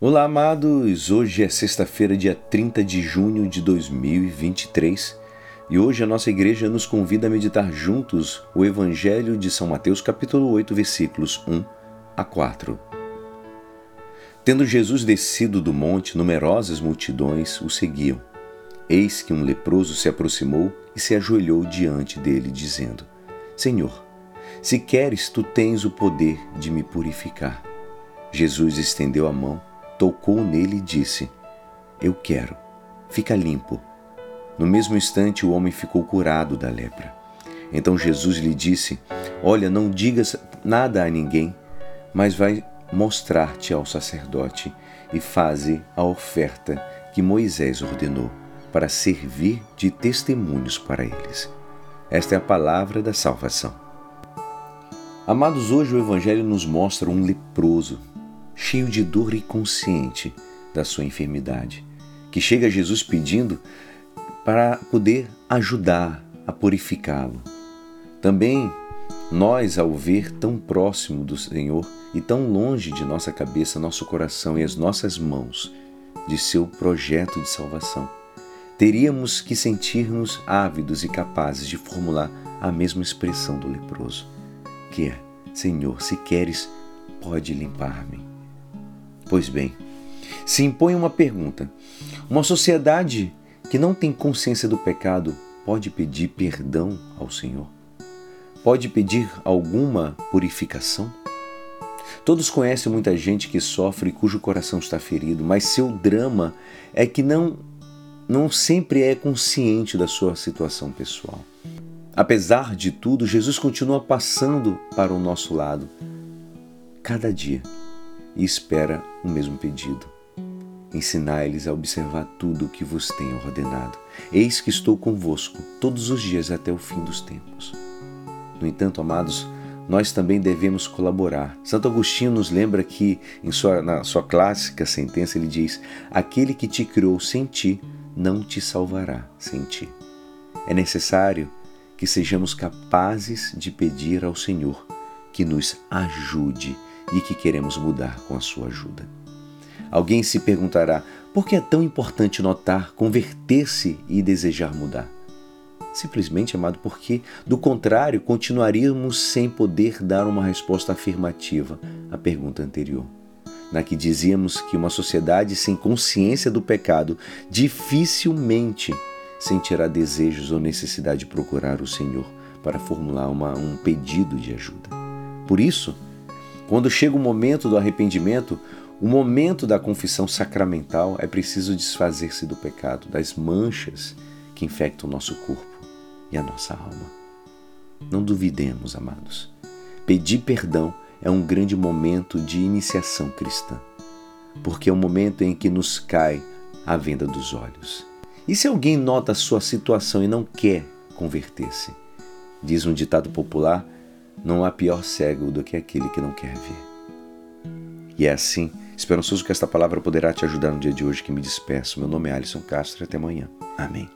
Olá, amados! Hoje é sexta-feira, dia 30 de junho de 2023 e hoje a nossa igreja nos convida a meditar juntos o Evangelho de São Mateus, capítulo 8, versículos 1 a 4. Tendo Jesus descido do monte, numerosas multidões o seguiam. Eis que um leproso se aproximou e se ajoelhou diante dele, dizendo: Senhor, se queres, tu tens o poder de me purificar. Jesus estendeu a mão tocou nele e disse: Eu quero, fica limpo. No mesmo instante, o homem ficou curado da lepra. Então Jesus lhe disse: Olha, não digas nada a ninguém, mas vai mostrar-te ao sacerdote e faze a oferta que Moisés ordenou, para servir de testemunhos para eles. Esta é a palavra da salvação. Amados, hoje o Evangelho nos mostra um leproso cheio de dor e consciente da sua enfermidade, que chega a Jesus pedindo para poder ajudar a purificá-lo. Também nós, ao ver tão próximo do Senhor e tão longe de nossa cabeça, nosso coração e as nossas mãos de seu projeto de salvação, teríamos que sentir-nos ávidos e capazes de formular a mesma expressão do leproso, que é: Senhor, se queres, pode limpar-me. Pois bem, se impõe uma pergunta: uma sociedade que não tem consciência do pecado pode pedir perdão ao Senhor? Pode pedir alguma purificação? Todos conhecem muita gente que sofre e cujo coração está ferido, mas seu drama é que não não sempre é consciente da sua situação pessoal. Apesar de tudo, Jesus continua passando para o nosso lado cada dia e espera o mesmo pedido. Ensinai-lhes a observar tudo o que vos tenho ordenado. Eis que estou convosco todos os dias até o fim dos tempos. No entanto, amados, nós também devemos colaborar. Santo Agostinho nos lembra que, em sua, na sua clássica sentença, ele diz: Aquele que te criou sem ti não te salvará sem ti. É necessário que sejamos capazes de pedir ao Senhor que nos ajude e que queremos mudar com a sua ajuda. Alguém se perguntará por que é tão importante notar, converter-se e desejar mudar? Simplesmente, amado, porque, do contrário, continuaríamos sem poder dar uma resposta afirmativa à pergunta anterior, na que dizíamos que uma sociedade sem consciência do pecado dificilmente sentirá desejos ou necessidade de procurar o Senhor para formular uma, um pedido de ajuda. Por isso, quando chega o momento do arrependimento, o momento da confissão sacramental, é preciso desfazer-se do pecado, das manchas que infectam o nosso corpo e a nossa alma. Não duvidemos, amados. Pedir perdão é um grande momento de iniciação cristã, porque é o momento em que nos cai a venda dos olhos. E se alguém nota a sua situação e não quer converter-se? Diz um ditado popular não há pior cego do que aquele que não quer ver. E é assim, esperançoso que esta palavra poderá te ajudar no dia de hoje que me despeço. Meu nome é Alisson Castro e até amanhã. Amém.